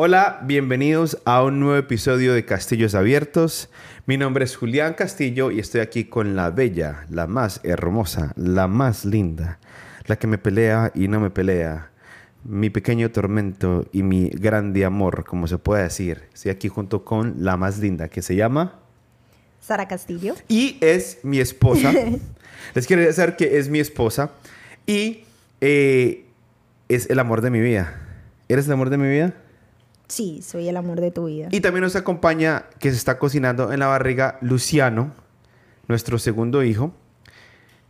Hola, bienvenidos a un nuevo episodio de Castillos Abiertos. Mi nombre es Julián Castillo y estoy aquí con la bella, la más hermosa, la más linda, la que me pelea y no me pelea, mi pequeño tormento y mi grande amor, como se puede decir. Estoy aquí junto con la más linda, que se llama... Sara Castillo. Y es mi esposa. Les quiero decir que es mi esposa y eh, es el amor de mi vida. ¿Eres el amor de mi vida? Sí, soy el amor de tu vida. Y también nos acompaña, que se está cocinando en la barriga, Luciano, nuestro segundo hijo.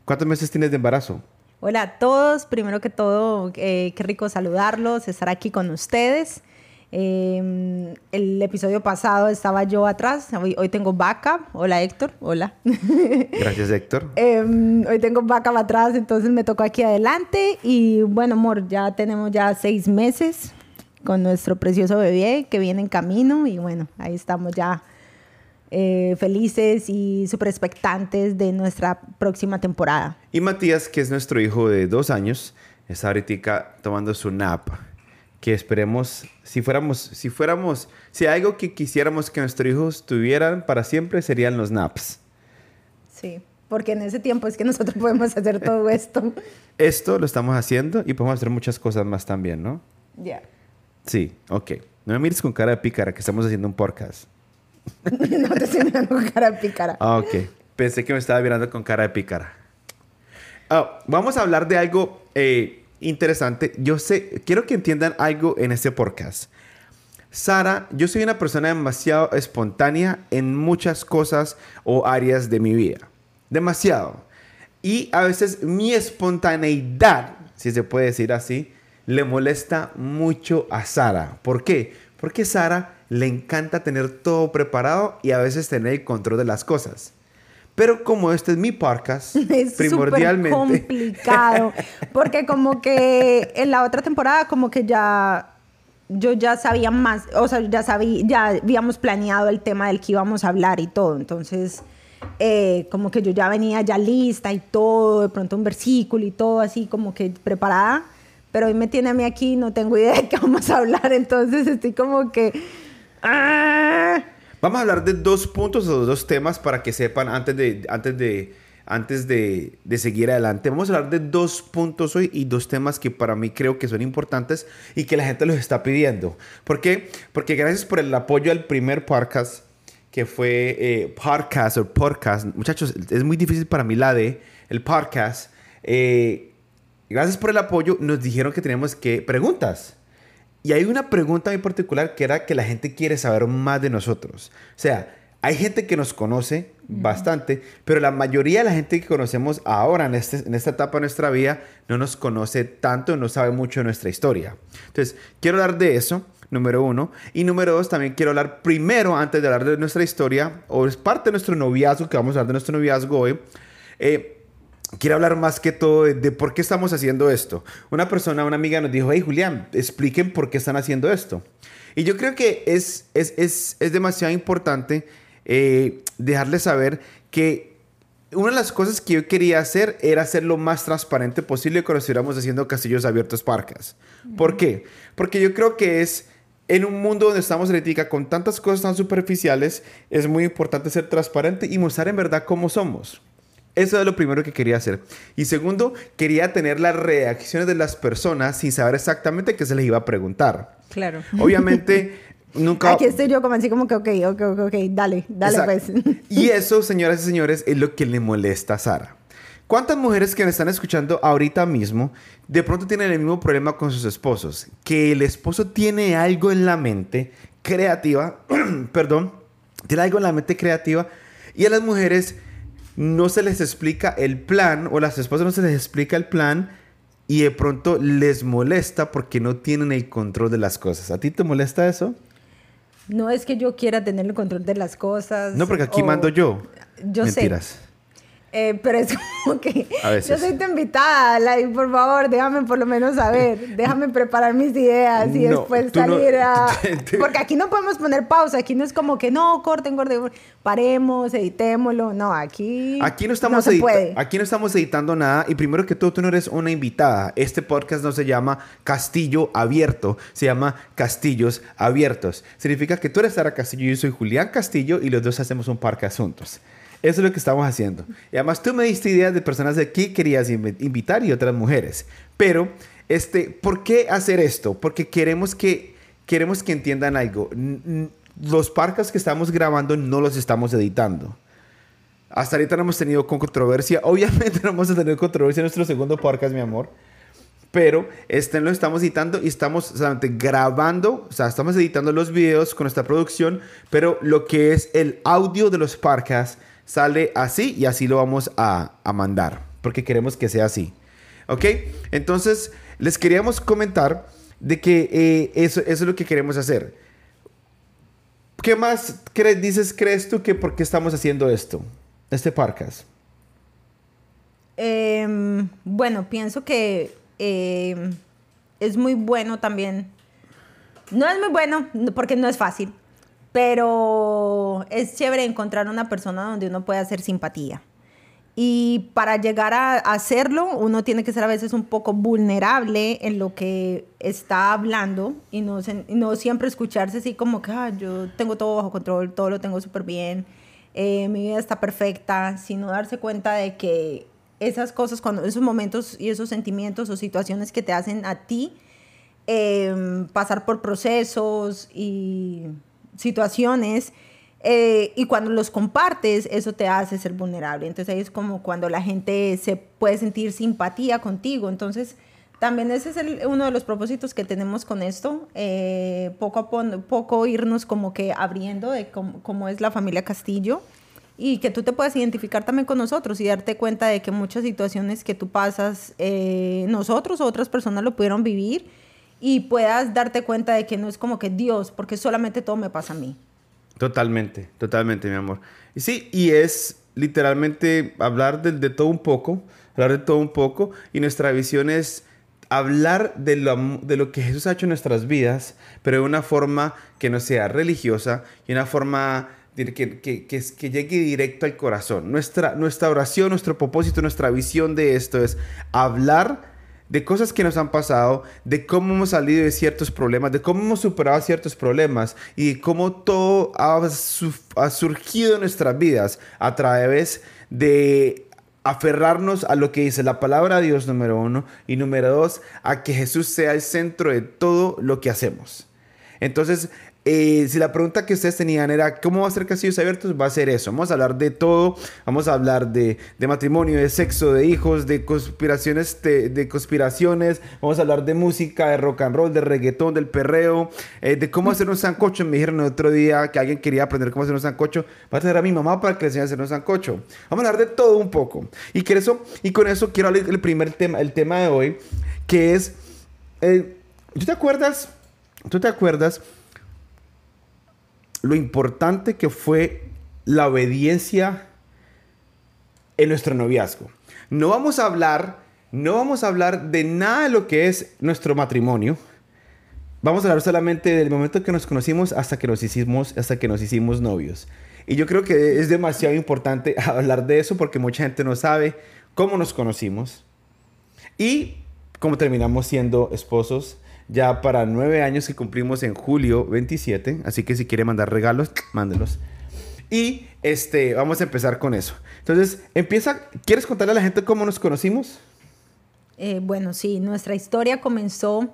¿Cuántos meses tienes de embarazo? Hola a todos, primero que todo, eh, qué rico saludarlos, estar aquí con ustedes. Eh, el episodio pasado estaba yo atrás, hoy, hoy, tengo backup. Hola Héctor, hola. Gracias Héctor. eh, hoy tengo backup atrás, entonces me tocó aquí adelante y bueno, amor, ya tenemos ya seis meses con nuestro precioso bebé que viene en camino y bueno, ahí estamos ya eh, felices y súper expectantes de nuestra próxima temporada. Y Matías, que es nuestro hijo de dos años, está ahorita tomando su nap. Que esperemos, si fuéramos, si fuéramos, si hay algo que quisiéramos que nuestros hijos tuvieran para siempre serían los naps. Sí, porque en ese tiempo es que nosotros podemos hacer todo esto. Esto lo estamos haciendo y podemos hacer muchas cosas más también, ¿no? Ya. Yeah. Sí, ok. No me mires con cara de pícara, que estamos haciendo un podcast. no te estoy mirando con cara de pícara. Ah, ok. Pensé que me estaba mirando con cara de pícara. Oh, vamos a hablar de algo eh, interesante. Yo sé, quiero que entiendan algo en este podcast. Sara, yo soy una persona demasiado espontánea en muchas cosas o áreas de mi vida. Demasiado. Y a veces mi espontaneidad, si se puede decir así, le molesta mucho a Sara. ¿Por qué? Porque Sara le encanta tener todo preparado y a veces tener el control de las cosas. Pero como este es mi podcast, es primordialmente... complicado. Porque como que en la otra temporada como que ya... Yo ya sabía más, o sea, ya sabía, ya habíamos planeado el tema del que íbamos a hablar y todo. Entonces, eh, como que yo ya venía ya lista y todo, de pronto un versículo y todo así como que preparada pero hoy me tiene a mí aquí, no tengo idea de qué vamos a hablar, entonces estoy como que... ¡ah! Vamos a hablar de dos puntos o dos temas para que sepan antes de, antes de, antes de, de, seguir adelante. Vamos a hablar de dos puntos hoy y dos temas que para mí creo que son importantes y que la gente los está pidiendo. ¿Por qué? Porque gracias por el apoyo al primer podcast que fue eh, podcast o podcast. Muchachos, es muy difícil para mí la de el podcast. Eh, Gracias por el apoyo. Nos dijeron que teníamos que preguntas. Y hay una pregunta en particular que era que la gente quiere saber más de nosotros. O sea, hay gente que nos conoce bastante, pero la mayoría de la gente que conocemos ahora en, este, en esta etapa de nuestra vida no nos conoce tanto, no sabe mucho de nuestra historia. Entonces, quiero hablar de eso, número uno. Y número dos, también quiero hablar primero, antes de hablar de nuestra historia, o es parte de nuestro noviazgo, que vamos a hablar de nuestro noviazgo hoy. Eh, quiero hablar más que todo de, por qué estamos haciendo esto. Una persona, una amiga nos dijo, hey Julián, expliquen por qué están haciendo esto. Y yo creo que es, es, es, es demasiado importante eh, dejarles saber que una de las cosas que yo quería hacer era ser lo más transparente posible cuando estuviéramos haciendo Castillos Abiertos Parcas. ¿Por qué? Porque yo creo que es en un mundo donde estamos ahorita con tantas cosas tan superficiales, es muy importante ser transparente y mostrar en verdad cómo somos. Eso es lo primero que quería hacer. Y segundo, quería tener las reacciones de las personas sin saber exactamente qué se les iba a preguntar. Claro. Obviamente, nunca... Aquí estoy yo como así como que, ok, ok, ok, ok, dale, dale Exacto. pues. Y eso, señoras y señores, es lo que le molesta a Sara. ¿Cuántas mujeres que me están escuchando ahorita mismo de pronto tienen el mismo problema con sus esposos? Que el esposo tiene algo en la mente creativa, perdón, tiene algo en la mente creativa y a las mujeres no se les explica el plan o las esposas no se les explica el plan y de pronto les molesta porque no tienen el control de las cosas. ¿A ti te molesta eso? No es que yo quiera tener el control de las cosas. No, porque aquí o- mando yo. Yo Mentiras. sé. Eh, pero es como que yo soy tu invitada, like, por favor, déjame por lo menos saber, déjame preparar mis ideas y después salir a... Porque aquí no podemos poner pausa, aquí no es como que no, corten, corten, paremos, editémoslo, no, aquí, aquí no, estamos no se puede. Aquí no estamos editando nada y primero que todo tú no eres una invitada, este podcast no se llama Castillo Abierto, se llama Castillos Abiertos. Significa que tú eres Sara Castillo y yo soy Julián Castillo y los dos hacemos un parque asuntos. Eso es lo que estamos haciendo. Y además tú me diste ideas de personas de aquí querías invitar y otras mujeres. Pero, este, ¿por qué hacer esto? Porque queremos que, queremos que entiendan algo. Los parques que estamos grabando no los estamos editando. Hasta ahorita no hemos tenido controversia. Obviamente no hemos tenido controversia en nuestro segundo podcast, mi amor. Pero este lo estamos editando y estamos solamente grabando, o sea, estamos editando los videos con nuestra producción, pero lo que es el audio de los podcasts sale así y así lo vamos a, mandar, porque queremos que sea así. ¿Ok? Entonces, les queríamos comentar de que eh, eso, es lo que queremos hacer. ¿Qué más dices, crees tú que por qué estamos haciendo esto, este podcast? Em, bueno, pienso que em, es muy bueno también. No es muy bueno porque no es fácil, pero es chévere encontrar una persona donde uno pueda hacer simpatía. Y para llegar a hacerlo, uno tiene que ser a veces un poco vulnerable en lo que está hablando y no, no siempre escucharse así como que ah, yo tengo todo bajo control, todo lo tengo súper bien, eh, mi vida está perfecta, sino darse cuenta de que esas cosas, cuando esos momentos y esos sentimientos o situaciones que te hacen a ti em, pasar por procesos y situaciones eh, y cuando los compartes, eso te hace ser vulnerable. Entonces ahí es como cuando la gente se puede sentir simpatía contigo. Entonces también ese es uno de los propósitos que tenemos con esto, eh, poco a poco irnos como que abriendo de cómo, es la familia Castillo y que tú te puedas identificar también con nosotros y darte cuenta de que muchas situaciones que tú pasas, eh, nosotros o otras personas lo pudieron vivir y puedas darte cuenta de que no es como que Dios, porque solamente todo me pasa a mí. Totalmente, totalmente, mi amor. Y sí, y es literalmente hablar de, todo un poco, hablar de todo un poco, y nuestra visión es hablar de lo, de lo que Jesús ha hecho en nuestras vidas, pero de una forma que no sea religiosa y una forma que, que, que, que, llegue directo al corazón. Nuestra, nuestra oración, nuestro propósito, nuestra visión de esto es hablar de cosas que nos han pasado, de cómo hemos salido de ciertos problemas, de cómo hemos superado ciertos problemas y de cómo todo ha, surgido en nuestras vidas a través de aferrarnos a lo que dice la palabra de Dios número uno y número dos, a que Jesús sea el centro de todo lo que hacemos. Entonces, eh, si la pregunta que ustedes tenían era cómo va a ser Castillos Abiertos, va a ser eso. Vamos a hablar de todo. Vamos a hablar de, matrimonio, de sexo, de hijos, de conspiraciones, de, conspiraciones. Vamos a hablar de música, de rock and roll, de reggaetón, del perreo, eh, de cómo hacer un sancocho. Me dijeron el otro día que alguien quería aprender cómo hacer un sancocho. Va a tener a mi mamá para que le enseñe a hacer un sancocho. Vamos a hablar de todo un poco. Y, con eso quiero hablar del primer tema, el tema de hoy, que es... Eh, ¿Tú te acuerdas? ¿Tú te acuerdas? Lo importante que fue la obediencia en nuestro noviazgo. No vamos a hablar, no vamos a hablar de nada de lo que es nuestro matrimonio. Vamos a hablar solamente del momento que nos conocimos hasta que nos hicimos, hasta que nos hicimos novios. Y yo creo que es demasiado importante hablar de eso porque mucha gente no sabe cómo nos conocimos y cómo terminamos siendo esposos ya para nueve años que cumplimos en julio 27. Así que si quiere mandar regalos, mándelos. Y este, vamos a empezar con eso. Entonces, empieza. ¿Quieres contarle a la gente cómo nos conocimos? Eh, bueno, sí, nuestra historia comenzó.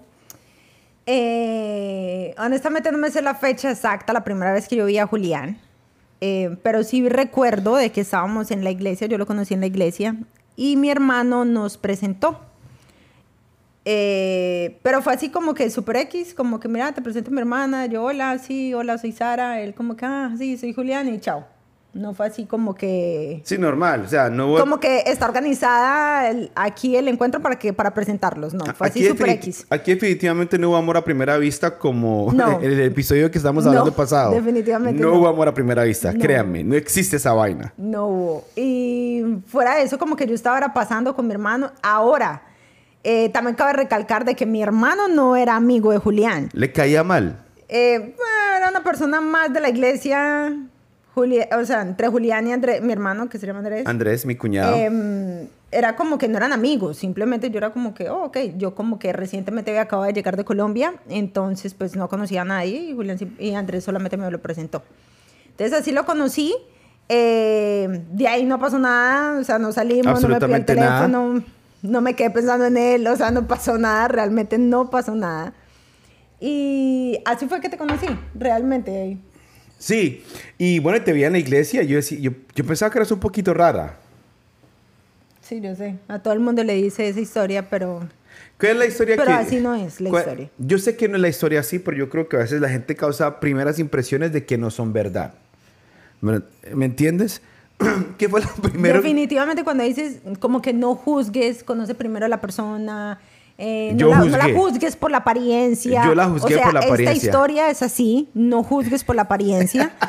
Eh, honestamente, no me sé la fecha exacta, la primera vez que yo vi a Julián. Eh, pero sí recuerdo de que estábamos en la iglesia, yo lo conocí en la iglesia, y mi hermano nos presentó. Eh, pero fue así como que super X, como que mira, te presento a mi hermana, yo hola, sí, hola, soy Sara, él como que, ah, sí, soy Julián y chao. No fue así como que... Sí, normal. O sea, no hubo... Como que está organizada el- aquí el encuentro para que para presentarlos. No, fue así super X. aquí definitivamente no hubo amor a primera vista como No. en el episodio que estamos No, hablando pasado. definitivamente no. no. hubo amor a primera vista, No. créanme, no existe esa vaina. No hubo. Y fuera de eso, como que yo estaba ahora pasando con mi hermano. Ahora, eh, también cabe recalcar de que mi hermano no era amigo de Julián. Le caía mal. Eh, era una persona más de la iglesia. Juli- o sea, entre Julián y Andrés, mi hermano, que se llama Andrés. Andrés, mi cuñado. Em, era como que no eran amigos, simplemente yo era como que, oh, ok, yo como que recientemente había acabado de llegar de Colombia, entonces pues no conocía a nadie y, Julián, y Andrés solamente me lo presentó. Entonces así lo conocí, eh, de ahí no pasó nada, o sea, no salimos, no me pidió el Absolutamente nada. No me quedé pensando en él, o sea, no pasó nada, realmente no pasó nada. Y así fue que te conocí, realmente. Sí, y bueno, te veía en la iglesia, yo, decía- yo, yo pensaba que eras un poquito rara. Sí, yo sé, a todo el mundo le dice esa historia, pero... ¿Cuál es la historia Pero que...? así no es la historia. Yo sé que no es la historia así, pero yo creo que a veces la gente causa primeras impresiones de que no son verdad. ¿Me, me entiendes? ¿Qué fue lo primero? Definitivamente cuando dices como que no juzgues, conoce primero a la persona, eh, no, Yo la, no la juzgues por la apariencia. Yo la juzgué o sea, por la Esta apariencia. historia es así, no juzgues por la apariencia.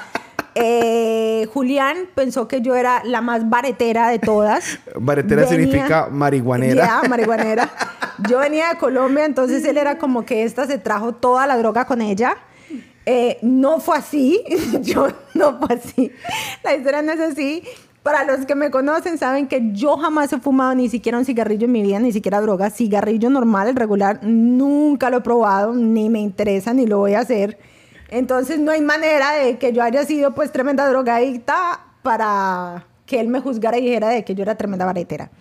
Eh, Julián pensó que yo era la más baretera de todas. Baretera significa marihuanera. Ya, marihuanera. Yo venía de Colombia, entonces él era como que esta se trajo toda la droga con ella. Eh, no fue así, yo no fue así. La historia no es así. Para los que me conocen saben que yo jamás he fumado ni siquiera un cigarrillo en mi vida, ni siquiera droga. Cigarrillo normal, regular, nunca lo he probado, ni me interesa, ni lo voy a hacer. Entonces no hay manera de que yo haya sido pues tremenda drogadicta para que él me juzgara y dijera de que yo era tremenda baretera.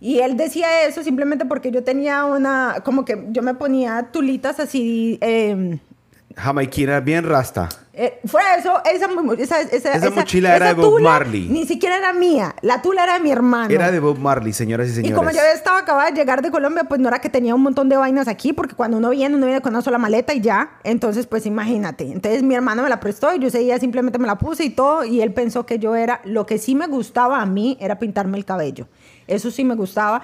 Y él decía eso simplemente porque yo tenía una, como que yo me ponía tulitas así, eh, Jamaiquina bien rasta. eh, fuera de eso, esa, esa, esa, Esa mochila era de Bob tula Marley. Ni siquiera era mía, la tula era de mi hermano. Era de Bob Marley, señoras y Y señores. como yo estaba acabada de llegar de Colombia, pues no era que tenía un montón de vainas aquí, porque cuando uno viene, uno viene con una sola maleta y ya. Entonces, pues imagínate. Entonces mi hermano me la prestó y yo ese día simplemente me la puse y todo. Y él pensó que yo era, lo que sí me gustaba a mí era pintarme el cabello. Eso sí me gustaba.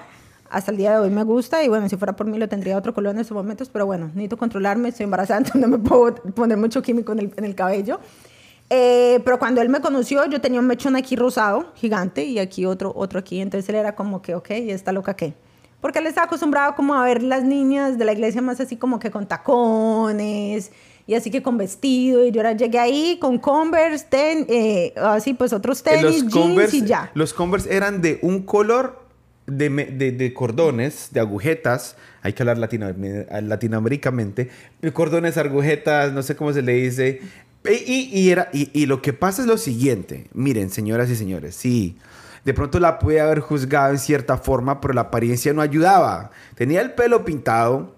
Hasta el día de hoy me gusta y bueno, si fuera por mí lo tendría otro color en estos momentos, pero bueno, necesito controlarme, estoy embarazada, entonces no me puedo poner mucho químico en el, en el cabello. Eh, pero cuando él me conoció, yo tenía un mechón aquí rosado, gigante, y aquí otro, otro aquí. Entonces él era como que, ok, ¿y esta loca qué? Porque él estaba acostumbrado como a ver las niñas de la iglesia más así como que con tacones y así que con vestido. Y yo ahora llegué ahí con Converse, ten, eh, así pues otros Eh, tenis, jeans Converse, y ya. los Converse eran de un color de, de- de cordones, de agujetas. Hay que hablar latino, latinoamericamente. Cordones, agujetas, no sé cómo se le dice. E, y- y era, y, y lo que pasa es lo siguiente. Miren, señoras y señores, sí. De pronto la pude haber juzgado en cierta forma, pero la apariencia no ayudaba. Tenía el pelo pintado.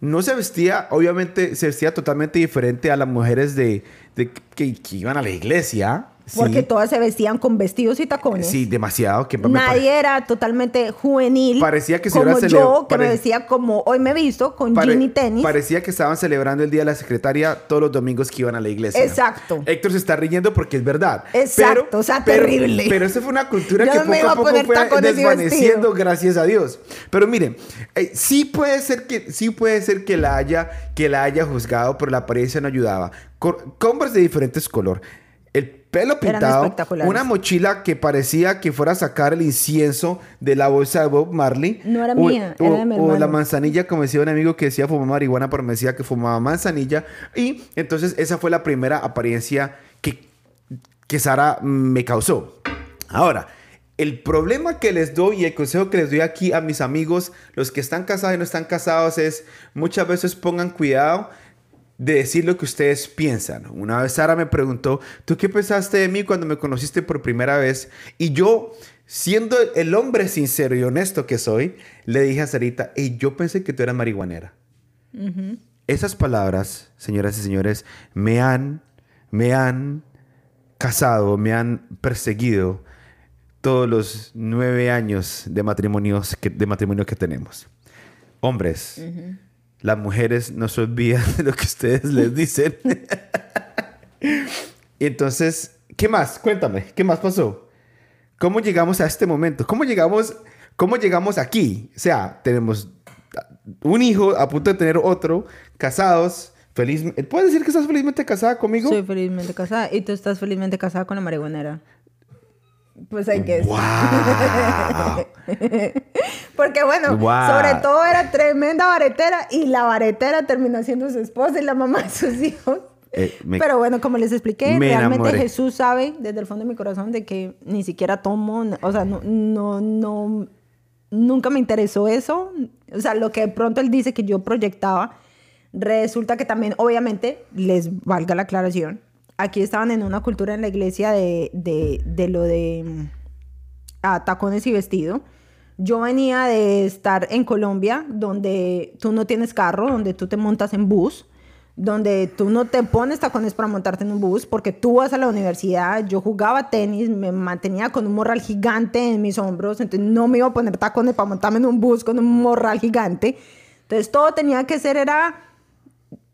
No se vestía, obviamente, se vestía totalmente diferente a las mujeres de, de- que, que iban a la iglesia. Porque sí. todas se vestían con vestidos y tacones. Sí, demasiado. Que Nadie era totalmente juvenil. Parecía que se como yo, que me vestía como hoy me he visto, con pare- jean y tenis. Parecía que estaban celebrando el Día de la Secretaria todos los domingos que iban a la iglesia. Exacto. Héctor se está riendo porque es verdad. Exacto, o sea, terrible. Pero esa fue una cultura Yo que no poco a poco fue desvaneciendo, gracias a Dios. Pero miren, eh, sí puede ser que sí puede ser que la haya que la haya juzgado, pero la apariencia no ayudaba. Converse de diferentes color. El pelo pintado, una mochila que parecía que fuera a sacar el incienso de la bolsa de Bob Marley. No era O- mía, o- era de mi o la hermano. manzanilla, como decía un amigo que decía fumar marihuana, pero me decía que fumaba manzanilla. Y entonces esa fue la primera apariencia que, que Sara me causó. Ahora, el problema que les doy y el consejo que les doy aquí a mis amigos, los que están casados y no están casados, es muchas veces pongan cuidado de decir lo que ustedes piensan. Una vez Sara me preguntó, ¿tú qué pensaste de mí cuando me conociste por primera vez? Y yo, siendo el hombre sincero y honesto que soy, le dije a Sarita, hey, yo pensé que tú eras marihuanera. Esas palabras, señoras y señores, me han, me han casado, me han perseguido todos los nueve años de, matrimonios que, de matrimonio que tenemos. Hombres, las mujeres no se olvidan de lo que ustedes les dicen. y entonces, ¿Qué más? Cuéntame, ¿qué más pasó? ¿Cómo llegamos a este momento? ¿Cómo llegamos, cómo llegamos aquí? O sea, tenemos un hijo a punto de tener otro, casados, feliz. ¿Puedes decir que estás felizmente casada conmigo? Soy felizmente casada y tú estás felizmente casada con la marihuanera. Pues hay que ¡Wow! Porque bueno, Wow. sobre todo era tremenda baretera y la baretera terminó siendo su esposa y la mamá de sus hijos. Eh, me- Pero bueno, como les expliqué, me realmente enamoré. Jesús sabe desde el fondo de mi corazón de que ni siquiera tomo, o sea, no, no, no, nunca me interesó eso. O sea, lo que de pronto él dice que yo proyectaba, resulta que también, obviamente, les valga la aclaración, aquí estaban en una cultura en la iglesia de, de, de lo de mm, tacones y vestido. Yo venía de estar en Colombia, donde tú no tienes carro, donde tú te montas en bus, donde tú no te pones tacones para montarte en un bus, porque tú vas a la universidad, yo jugaba tenis, me mantenía con un morral gigante en mis hombros, entonces no me iba a poner tacones para montarme en un bus con un morral gigante. Entonces todo tenía que ser, era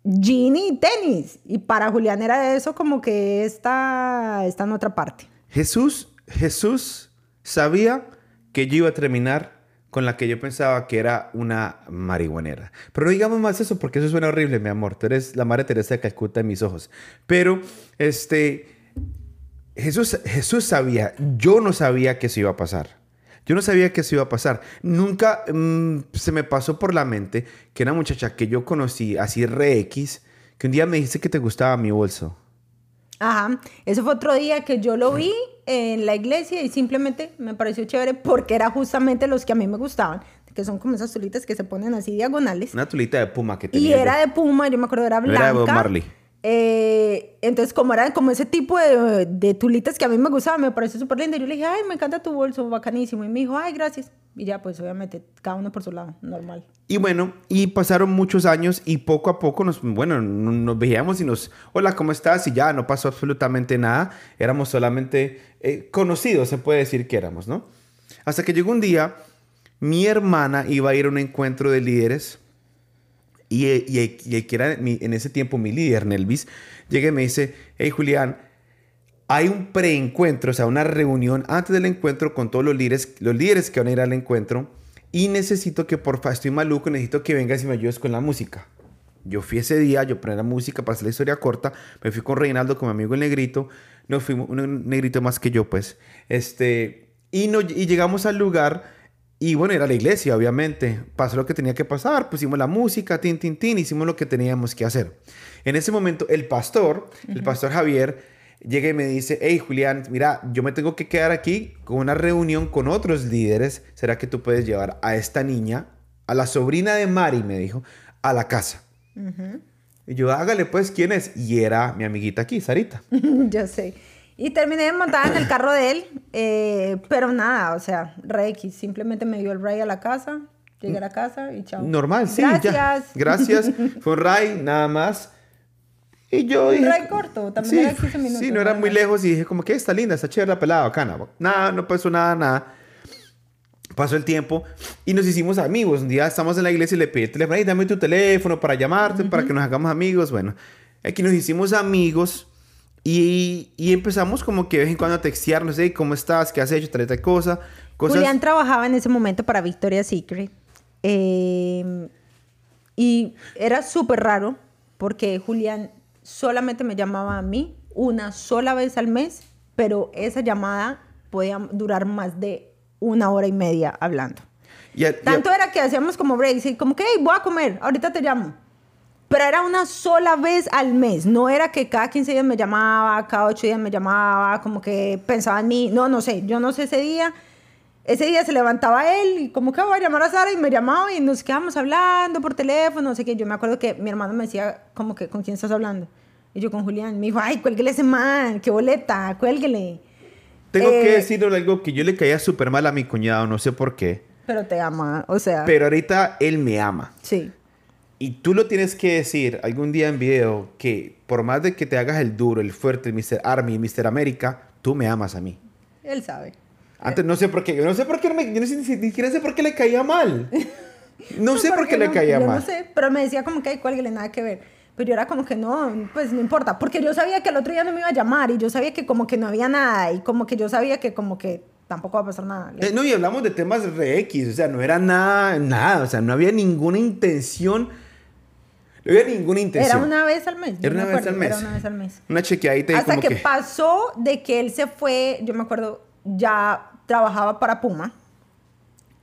jean y tenis. Y para Julián era eso como que está, está en otra parte. Jesús, Jesús sabía que yo iba a terminar con la que yo pensaba que era una marihuanera. Pero no digamos más eso porque eso suena horrible, mi amor. Tú eres la madre Teresa de Calcuta en mis ojos. Pero, este, Jesús, Jesús sabía, yo no sabía que eso iba a pasar. Yo no sabía que eso iba a pasar. Nunca mm, se me pasó por la mente que una muchacha que yo conocí, así re X, que un día me dijiste que te gustaba mi bolso. Ajá, eso fue otro día que yo lo vi en la iglesia y simplemente me pareció chévere porque era justamente los que a mí me gustaban, que son como esas tulitas que se ponen así diagonales. Una tulita de puma que Y tenía yo. era de puma, yo me acuerdo, era No blanca. era de Bob Marley. Eh, entonces, como era como ese tipo de, de tulitas que a mí me gustaban, me pareció súper lindo. Yo le dije, ay, me encanta tu bolso, bacanísimo. Y me dijo, ay, gracias. Y ya, pues obviamente, cada uno por su lado, normal. Y bueno, y pasaron muchos años y poco a poco nos, bueno, no- nos veíamos y nos, hola, ¿cómo estás? Y ya no pasó absolutamente nada. Éramos solamente eh, conocidos, se puede decir que éramos, ¿no? Hasta que llegó un día, mi hermana iba a ir a un encuentro de líderes y, y, y que era en ese tiempo mi líder, Nelvis, llega y me dice, hey Julián, hay un preencuentro, o sea, una reunión antes del encuentro con todos los líderes, los líderes que van a ir al encuentro y necesito que porfa, estoy maluco, necesito que vengas y me ayudes con la música. Yo fui ese día, yo ponía la música para hacer la historia corta, me fui con Reinaldo, con mi amigo el negrito, nos fuimos, un negrito más que yo, pues, este, y, no, y llegamos al lugar y bueno, era la iglesia, obviamente. Pasó lo que tenía que pasar, pusimos la música, tin, tin, tin, hicimos lo que teníamos que hacer. En ese momento, el pastor, el pastor Javier, llega y me dice, hey Julián, mira, yo me tengo que quedar aquí con una reunión con otros líderes. ¿Será que tú puedes llevar a esta niña, a la sobrina de Mari, me dijo, a la casa? Y yo, hágale pues, ¿quién es? Y era mi amiguita aquí, Sarita. Yo sé. Y terminé montada en el carro de él, eh, pero nada, o sea, re X. Simplemente me dio el ride a la casa, llegué a la casa y chao. Normal, sí, Gracias. ya. Gracias. Fue un ray, nada más. Y yo Un dije... ray corto, también sí, era 15 minutos, Sí, no era muy lejos y dije como que está linda, está chévere la pelada, bacana. Nada, no pasó nada, nada. Pasó el tiempo y nos hicimos amigos. Un día estamos en la iglesia y le pedí el teléfono, "Ey, dame tu teléfono para llamarte, para que nos hagamos amigos. Bueno, aquí nos hicimos amigos y, y empezamos como que de vez en cuando a textearnos, hey, ¿cómo estás? ¿Qué has hecho? Tal tal cosa. Cosas... Julián trabajaba en ese momento para Victoria's Secret. eh, y era súper raro porque Julián solamente me llamaba a mí una sola vez al mes, pero esa llamada podía durar más de una hora y media hablando. Tanto era que hacíamos como breaks y como que, hey, voy a comer, ahorita te llamo. Pero era una sola vez al mes, no era que cada 15 días me llamaba, cada 8 días me llamaba, como que pensaba en mí. No, no sé, yo no sé ese día. Ese día se levantaba él y como que voy a llamar a Sara y me llamaba y nos quedábamos hablando por teléfono, no sé qué. Yo me acuerdo que mi hermano me decía como que, ¿con quién estás hablando? Y yo con Julián. Me dijo, ay, cuélguele ese man, qué boleta, cuélguele. Tengo que eh, decirle algo que yo le caía súper mal a mi cuñado, no sé por qué. Pero te ama, o sea, Pero ahorita él me ama. sí. Y tú lo tienes que decir algún día en video que por más de que te hagas el duro, el fuerte, el Mr. Army, Mr. América, tú me amas a mí. Él sabe. Antes no sé por qué, yo no sé por qué, no me- yo no sé, ni siquiera sé por qué le caía mal. No sé por qué le no, caía yo mal. No sé, pero me decía como que hay cuélguele, nada que ver. Pero yo era como que no, pues no importa, porque yo sabía que el otro día no me iba a llamar y yo sabía que como que no había nada y como que yo sabía que como que tampoco va a pasar nada. Eh, no, y hablamos de temas re X, o sea, no era nada, nada, o sea, no había ninguna intención, no había ninguna intención. Era una vez al mes. Era me una vez al mes. Era una vez al mes. Una chequeadita y Hasta como que, que... pasó de que él se fue, yo me acuerdo, ya trabajaba para Puma.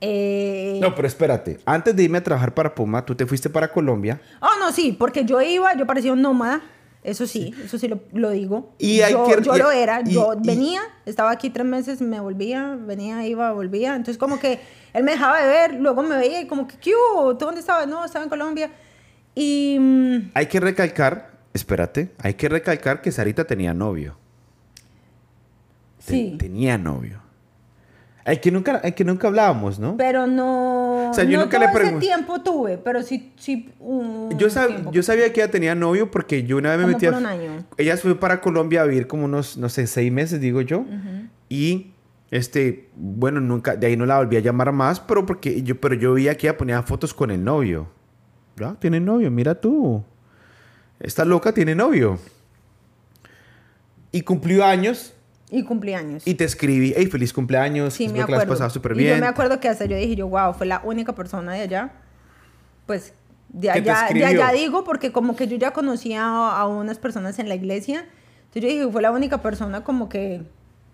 Eh, No, pero espérate, antes de irme a trabajar para Puma, tú te fuiste para Colombia. Oh, no, sí, porque yo iba, yo parecía un nómada. Eso sí, eso sí lo, lo digo. Y yo, que- yo y- lo era. yo y- venía, estaba aquí tres meses, me volvía, venía, iba, volvía. Entonces, como que él me dejaba de ver, luego me veía y como que, ¿qué hubo? ¿Tú dónde estabas? No, estaba en Colombia. Y. Hay que recalcar, espérate, hay que recalcar que Sarita tenía novio. Sí. Tenía novio. Hay que nunca, hay que nunca hablábamos, ¿no? Pero no. O sea, yo no nunca le ese tiempo tuve, pero sí. sí un Yo, sab- tiempo. yo sabía que ella tenía novio porque yo una vez me metí a- un año. Ella fue para Colombia a vivir como unos, no sé, seis meses, digo yo. Y, este, bueno, nunca, de ahí no la volví a llamar más, pero porque yo, pero yo veía que ella ponía fotos con el novio. Ya, tiene novio, mira tú. Esta loca tiene novio. Y cumplió años Y cumpleaños. y te escribí, hey, feliz cumpleaños, Sí, me espero que la has acuerdo. súper Y bien. yo me acuerdo que hasta yo dije, yo, wow, fue la única persona de allá. Pues de ¿Que te allá, de allá digo, porque como que yo ya conocía a, a unas personas en la iglesia. Entonces yo dije, fue la única persona como que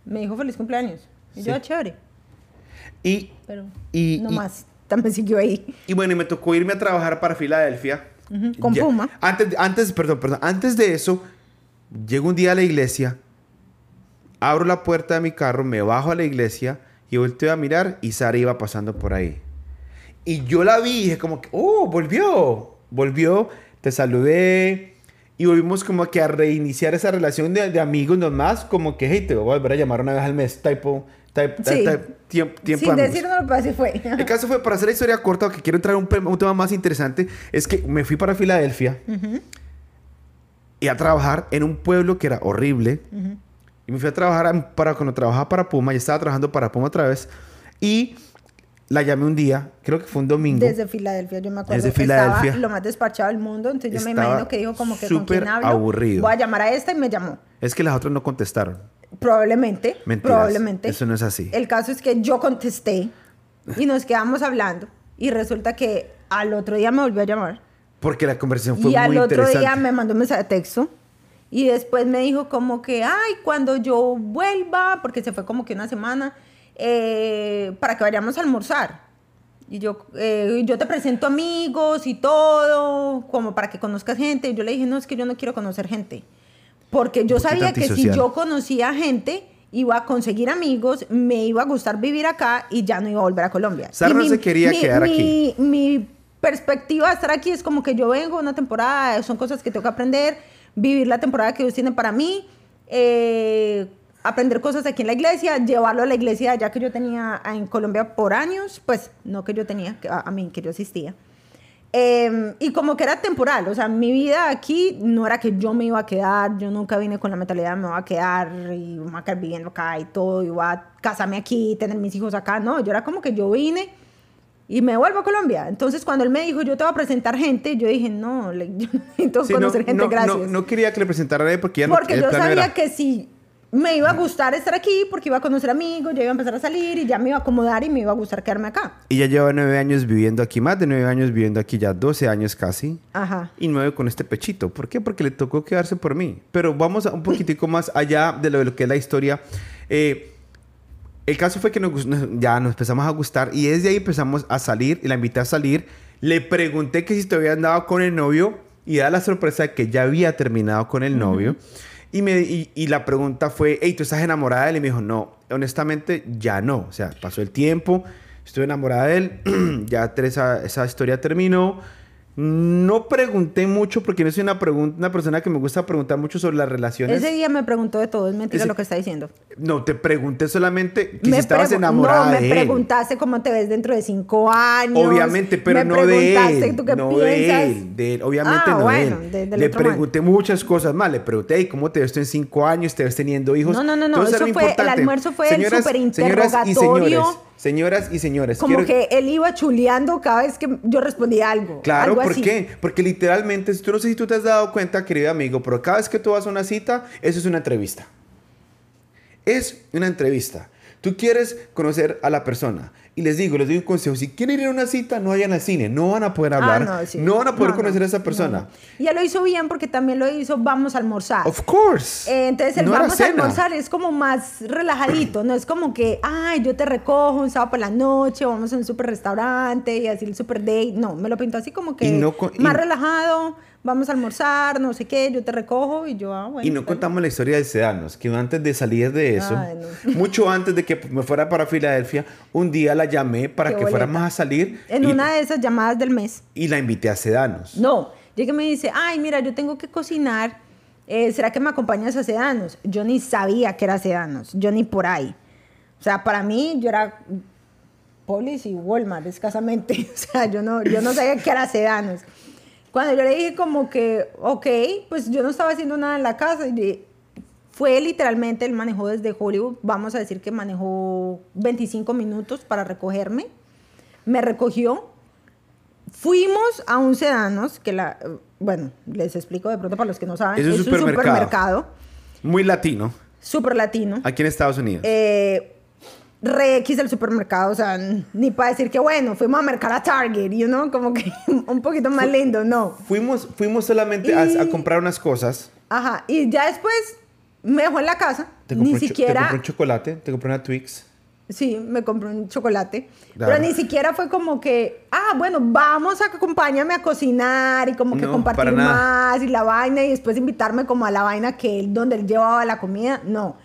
me dijo feliz cumpleaños. Y yo, Sí. "Ah, chévere. Y, Pero Y- no y- más. Siguió ahí. Y bueno, y me tocó irme a trabajar para Filadelfia. Con Ya- Puma. Antes, antes, perdón, perdón. Antes de eso, llego un día a la iglesia, abro la puerta de mi carro, me bajo a la iglesia y volteo a mirar y Sara iba pasando por ahí. Y yo la vi y dije como que, oh, volvió. Volvió, te saludé y volvimos como que a reiniciar esa relación de, de amigos nomás, como que, hey, te voy a volver a llamar una vez al mes, type, type, Sí. type, tiempo, tiempo Sin decirlo, pero así fue. El caso fue, para hacer la historia corta, que quiero entrar a un, un tema más interesante, es que me fui para Filadelfia y a trabajar en un pueblo que era horrible. Y me fui a trabajar en- para cuando trabajaba para Puma, ya estaba trabajando para Puma otra vez. Y la llamé un día, creo que fue un domingo. Desde Filadelfia, yo me acuerdo Desde que Filadelfia. estaba lo más despachado del mundo. Entonces yo me imagino que dijo como que súper aburrido. Voy a llamar a esta y me llamó. Es que las otras no contestaron. Probablemente. Mentiras. Probablemente. Eso no es así. El caso es que yo contesté y nos quedamos hablando. Y resulta que al otro día me volvió a llamar. Porque la conversación fue y al muy otro interesante. día me mandó un mensaje de texto. Y después me dijo como que, ay, cuando yo vuelva, porque se fue como que una semana, eh, para que vayamos a almorzar. Y yo, eh, yo te presento amigos y todo, como para que conozcas gente. Y yo le dije, no, es que yo no quiero conocer gente. Porque yo sabía que si yo conocía gente, iba a conseguir amigos, me iba a gustar vivir acá y ya no iba a volver a Colombia. Sara se quería quedar aquí. Mi perspectiva de estar aquí es como que yo vengo una temporada, son cosas que tengo que aprender, vivir la temporada que Dios tiene para mí, eh, aprender cosas aquí en la iglesia, llevarlo a la iglesia ya que yo tenía en Colombia por años, pues no que yo tenía, a, a mí que yo asistía. Eh, y como que era temporal, o sea, mi vida aquí no era que yo me iba a quedar, yo nunca vine con la mentalidad me voy a quedar y me voy a quedar viviendo acá y todo, y voy a casarme aquí, tener mis hijos acá, no, yo era como que yo vine y me vuelvo a Colombia. Entonces cuando él me dijo, yo te voy a presentar gente, yo dije, no, le- yo no necesito Sí, no, conocer gente, no, gracias. no- no quería que le presentara a nadie porque ya no porque yo sabía era- que si me iba a gustar estar aquí, porque iba a conocer amigos, ya iba a empezar a salir y ya me iba a acomodar y me iba a gustar quedarme acá. Y ya lleva nueve años viviendo aquí, más de nueve años viviendo aquí, ya 12 años casi. Ajá. Y nueve con este pechito. ¿Por qué? Porque le tocó quedarse por mí. Pero vamos a un poquitico más allá de lo, de lo que es la historia. Eh, el caso fue que nos, ya nos empezamos a gustar y desde ahí empezamos a salir y la invité a salir. Le pregunté que si todavía andaba con el novio y da la sorpresa de que ya había terminado con el novio. Y, me, y, la pregunta fue, hey, ¿tú estás enamorada de él? Y me dijo, no, honestamente ya no. O sea, pasó el tiempo, estuve enamorada de él, ya esa, esa historia terminó. No pregunté mucho porque no soy una, una persona que me gusta preguntar mucho sobre las relaciones. Ese día me preguntó de todo, es mentira Ese- lo que está diciendo. No, te pregunté solamente que me si estabas enamorada no, de me él. preguntaste cómo te ves dentro de cinco años. Obviamente, pero me no de él. tú qué no piensas. de él. de él, Obviamente Ah, no bueno, de él. de- Le man. pregunté muchas cosas más. Le pregunté, "Ey, ¿cómo te ves tú en cinco años? ¿Te ves teniendo hijos? No, no, no, no, eso fue- el almuerzo fue el Señoras- superinterrogatorio. Señoras y señores, señoras y señores. Como quiero- que él iba chuleando cada vez que yo respondía algo. Claro, algo ¿por así. qué? Porque literalmente, tú no sé si tú te has dado cuenta, querido amigo, pero cada vez que tú vas a una cita, eso es una entrevista. Es una entrevista. Tú quieres conocer a la persona. Y les digo, les doy un consejo. Si quieren ir a una cita, no vayan al cine. No van a poder Ah, hablar. no, sí. no van a poder No, conocer no, a esa persona. no. Y él lo hizo bien porque también lo hizo vamos a almorzar. Of course. Eh, entonces el vamos a almorzar es como más relajadito, no es como que, ay, yo te recojo un sábado por la noche, vamos a un super restaurante y así el super date. No, me lo pintó así como que Y no con- más y- relajado, vamos a almorzar, no sé qué, yo te recojo y yo, ah, bueno. Y no contamos la historia de Sedanos, que antes de salir de eso, Ay, no. mucho antes de que me fuera para Filadelfia, un día la llamé para Qué que boleta. fuéramos a salir En y, una de esas llamadas del mes. y la invité a Sedanos. No, llega y me dice, ay, mira, yo tengo que cocinar, eh, ¿será que me acompañas a Sedanos? Yo ni sabía que era Sedanos, yo ni por ahí. O sea, para mí yo era Polis y Walmart escasamente. O sea, yo no, yo no sabía que era Sedanos. Cuando yo le dije como que, ok, pues yo no estaba haciendo nada en la casa. Y fue literalmente, él manejó desde Hollywood, vamos a decir que manejó 25 minutos para recogerme. Me recogió, Fuimos a un Sedanos, que la, bueno, les explico de pronto para los que no saben, Es un supermercado. supermercado, Muy latino, super latino. aquí en Estados Unidos. Eh, re X el supermercado, o sea, ni para decir que bueno, fuimos a mercar a Target, you know, como que un poquito más lindo, no. fuimos, fuimos solamente a, y- a comprar unas cosas. Ajá, y ya después me dejó en la casa, Te ni cho- te siquiera, compré un chocolate, te compré una Twix. sí, me compré un chocolate, Claro. pero ni siquiera fue como que, ah, bueno, vamos a acompáñame a cocinar y como que No, compartir más y la vaina y después invitarme como a la vaina que él, donde él llevaba la comida, no.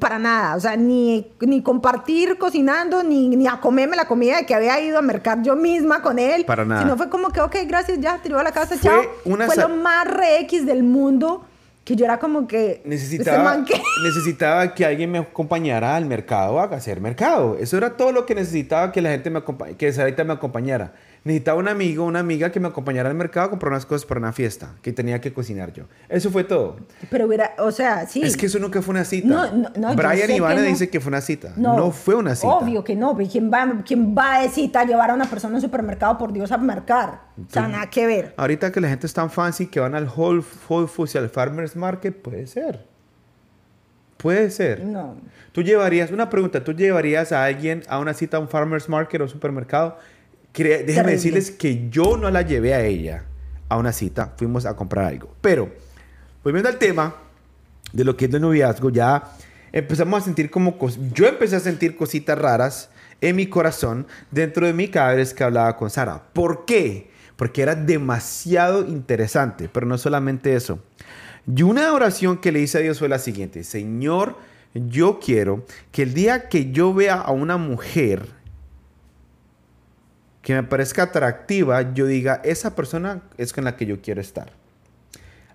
Para nada, o sea, ni, ni compartir cocinando, ni, ni a comerme la comida de que había ido a mercar yo misma con él. Para nada. Sino fue como que, ok, gracias, ya, llevo a la casa, Fue chao. una fue lo más re X del mundo que yo era como que. ¿este Necesitaba, qué? necesitaba que alguien me acompañara al mercado a hacer mercado. Eso era todo lo que necesitaba que la gente me acompañara, que Sarita me acompañara. Necesitaba un amigo, una amiga que me acompañara al mercado a comprar unas cosas para una fiesta que tenía que cocinar yo. Eso fue todo. Pero hubiera, o sea, sí. Es que eso nunca fue una cita. No, no, no, Brian Ivana no. dice que fue una cita. No, fue una cita. Obvio que no, ¿quién va, quién va de cita a llevar a una persona a un supermercado, por Dios, a mercar? O sea, nada que ver. Ahorita que la gente es tan fancy que van al Whole, Whole Foods y al Farmer's Market, puede ser. Puede ser. No. Tú llevarías, una pregunta, ¿tú llevarías a alguien a una cita a un farmer's market o supermercado? Cre- Terrible. decirles que yo no la llevé a ella a una cita, fuimos a comprar algo. Pero, volviendo al tema de lo que es el noviazgo, ya empezamos a sentir como, yo empecé a sentir cositas raras en mi corazón dentro de mí cada vez que hablaba con Sara. ¿Por qué? Porque era demasiado interesante, pero no solamente eso. Y una oración que le hice a Dios fue la siguiente, Señor, yo quiero que el día que yo vea a una mujer que me parezca atractiva, yo diga, esa persona es con la que yo quiero estar.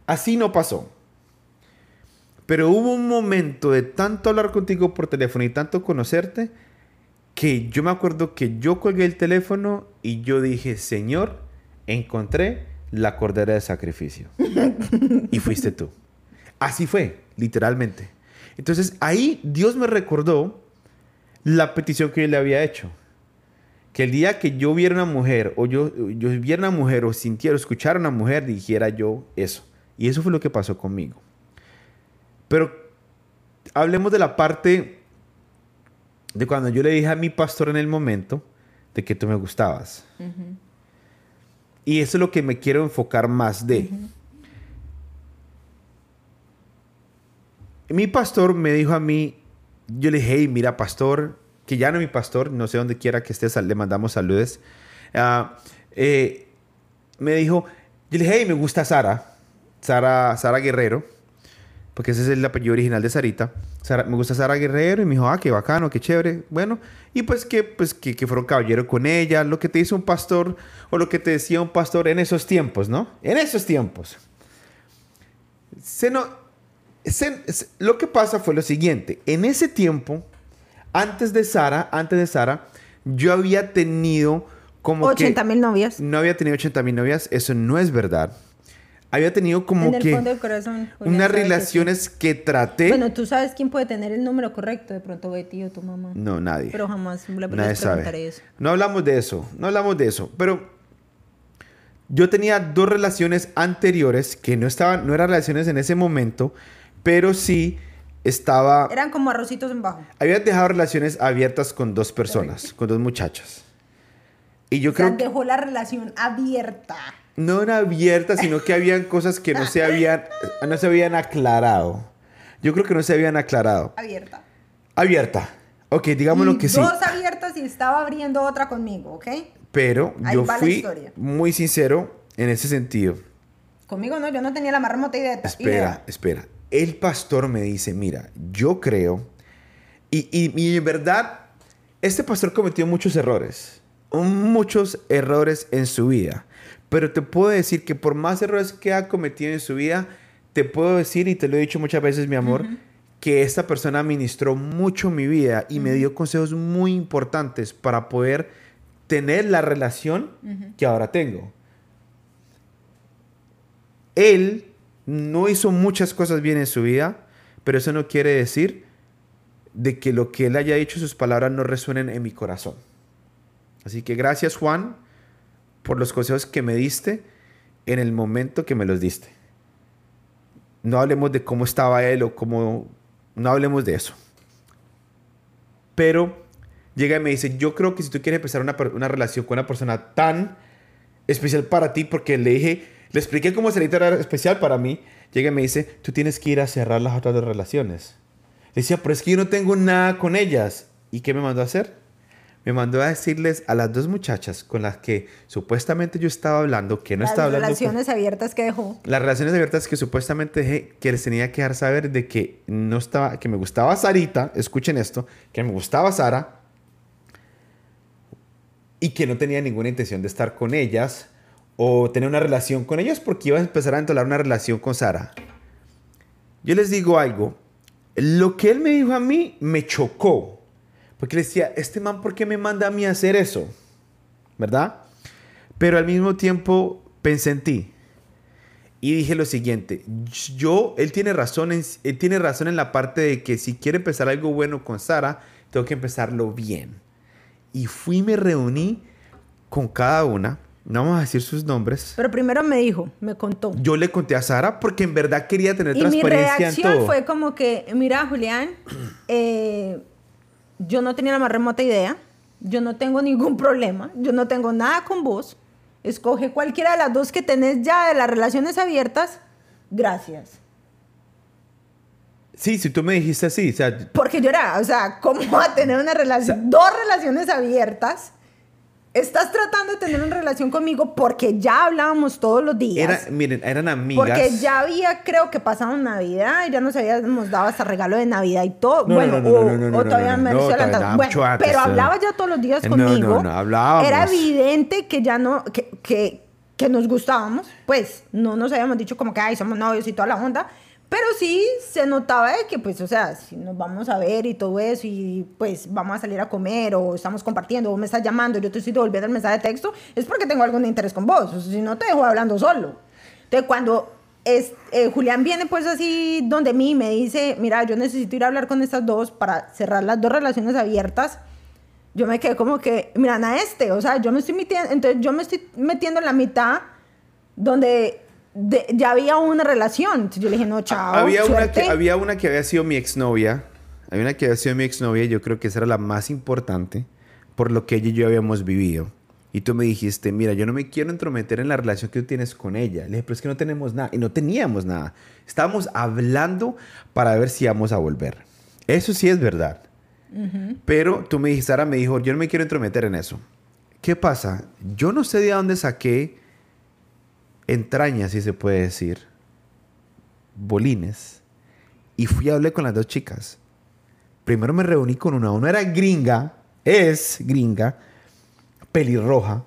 Así no pasó. Pero hubo un momento de tanto hablar contigo por teléfono y tanto conocerte, que yo me acuerdo que yo colgué el teléfono y yo dije, Señor, encontré la cordera de sacrificio. y fuiste tú. Así fue, literalmente. Entonces ahí Dios me recordó la petición que yo le había hecho. Que el día que yo viera una mujer, o yo, yo viera una mujer, o sintiera, o escuchara una mujer, dijera yo eso. Y eso fue lo que pasó conmigo. Pero hablemos de la parte de cuando yo le dije a mi pastor en el momento de que tú me gustabas. Y eso es lo que me quiero enfocar más de. Mi pastor me dijo a mí, yo le dije, hey, mira, pastor, que ya no mi pastor, no sé dónde quiera que estés, le mandamos saludos. Ah, eh, me dijo, yo le dije, hey, me gusta Sara, Sara, Sara Guerrero, porque ese es el apellido original de Sarita. Sara- me gusta Sara Guerrero y me dijo, ah, qué bacano, qué chévere. Bueno, y pues que, pues que, que fueron caballero con ella, lo que te hizo un pastor o lo que te decía un pastor en esos tiempos, ¿no? En esos tiempos. Se no, se- lo que pasa fue lo siguiente. En ese tiempo, antes de Sara, antes de Sara, yo había tenido como 80 que... mil novias. No había tenido 80 mil novias, eso no es verdad. Había tenido como en el que fondo del corazón. Julián unas sabe que sí. relaciones que traté. Bueno, tú sabes quién puede tener el número correcto, de pronto Betty o tu mamá. no, nadie. Pero jamás le Nadie sabe. preguntaré eso. No hablamos de eso, no hablamos de eso. Pero Yo tenía dos relaciones anteriores que no estaban, no eran relaciones en ese momento, pero sí estaba... Eran como arrocitos en bajo. Había dejado relaciones abiertas con dos personas, con dos muchachas. Y yo O sea, creo que dejó la relación abierta. no era abierta, sino que habían cosas que no se habían, no se habían aclarado. Yo creo que no se habían aclarado. Abierta. Abierta. Ok, digámoslo que sí. Dos abiertas y estaba abriendo otra conmigo, ¿ok? Pero Ahí yo fui muy sincero en ese sentido. Conmigo no, yo no tenía la más remota idea. Espera, idea. espera. El pastor me dice, mira, yo creo, y, y, y en verdad, este pastor cometió muchos errores, muchos errores en su vida, pero te puedo decir que por más errores que ha cometido en su vida, te puedo decir, y te lo he dicho muchas veces, mi amor, que esta persona ministró mucho mi vida y me dio consejos muy importantes para poder tener la relación que ahora tengo. Él no hizo muchas cosas bien en su vida, pero eso no quiere decir de que lo que él haya dicho, sus palabras no resuenen en mi corazón. Así que gracias Juan por los consejos que me diste en el momento que me los diste. No hablemos de cómo estaba él o cómo... No hablemos de eso. Pero llega y me dice, yo creo que si tú quieres empezar una, una relación con una persona tan especial para ti, porque le dije, le expliqué cómo Sarita era especial para mí, llega y me dice, tú tienes que ir a cerrar las otras dos relaciones. Le decía, pero es que yo no tengo nada con ellas. ¿Y qué me mandó a hacer? Me mandó a decirles a las dos muchachas con las que supuestamente yo estaba hablando, que no Las estaba hablando... con- relaciones abiertas que dejó. las relaciones abiertas que supuestamente dejé, que les tenía que dejar saber de que no estaba, que me gustaba Sarita, escuchen esto, que me gustaba Sara y que no tenía ninguna intención de estar con ellas o tener una relación con ellas porque iba a empezar a entablar una relación con Sara. Yo les digo algo, lo que él me dijo a mí me chocó, porque le decía, este man, ¿por qué me manda a mí hacer eso? ¿Verdad? Pero al mismo tiempo pensé en ti. Y dije lo siguiente, yo, él tiene razón, en, él tiene razón en la parte de que si quiere empezar algo bueno con Sara, tengo que empezarlo bien. Y fui me reuní con cada una, no vamos a decir sus nombres. Pero primero me dijo, me contó. Yo le conté a Sara porque en verdad quería tener Y mi transparencia en reacción todo. fue como que, mira, Julián, eh, yo no tenía la más remota idea, yo no tengo ningún problema, yo no tengo nada con vos, escoge cualquiera de las dos que tenés ya de las relaciones abiertas, gracias. Sí, si tú me dijiste así, o sea, Porque yo era, o sea, ¿cómo va a tener una relación? Dos relaciones abiertas. Estás tratando de tener una relación conmigo porque ya hablábamos todos los días. era, miren, eran amigas. Porque ya había, creo que pasado Navidad, ya nos habíamos dado hasta regalo de Navidad y todo. No, bueno, no, no, o, no, no, no, o todavía me nada, Bueno, antes, pero eh. hablaba ya todos los días No, conmigo. no, no, hablábamos. Era evidente que ya no, que, que, que nos gustábamos. Pues no nos habíamos dicho como que, ay, somos novios y toda la onda. Pero sí se notaba de que, pues, o sea, si nos vamos a ver y todo eso, y pues vamos a salir a comer, o estamos compartiendo, o me estás llamando, yo te estoy devolviendo el mensaje de texto, es porque tengo algún interés con vos. O sea, si no, te dejo hablando solo. Entonces, cuando es, eh, Julián viene, pues, así donde mí me dice, mira, yo necesito ir a hablar con estas dos para cerrar las dos relaciones abiertas, yo me quedé como que, miran a este, o sea, yo me estoy metiendo, entonces yo me estoy metiendo en la mitad donde de- ya había una relación. Yo le dije, no, chao. había, una que, había una que había sido mi exnovia. Había una que había sido mi exnovia. Yo creo que esa era la más importante por lo que ella y yo habíamos vivido. Y tú me dijiste, mira, yo no me quiero entrometer en la relación que tú tienes con ella. Le dije, pero es que no tenemos nada. Y no teníamos nada. Estábamos hablando para ver si íbamos a volver. Eso sí es verdad. Pero tú me dijiste, Sara me dijo, yo no me quiero entrometer en eso. ¿Qué pasa? Yo no sé de dónde saqué entrañas, si se puede decir, bolines, y fui a hablar con las dos chicas. Primero me reuní con una. Una era gringa, es gringa, pelirroja.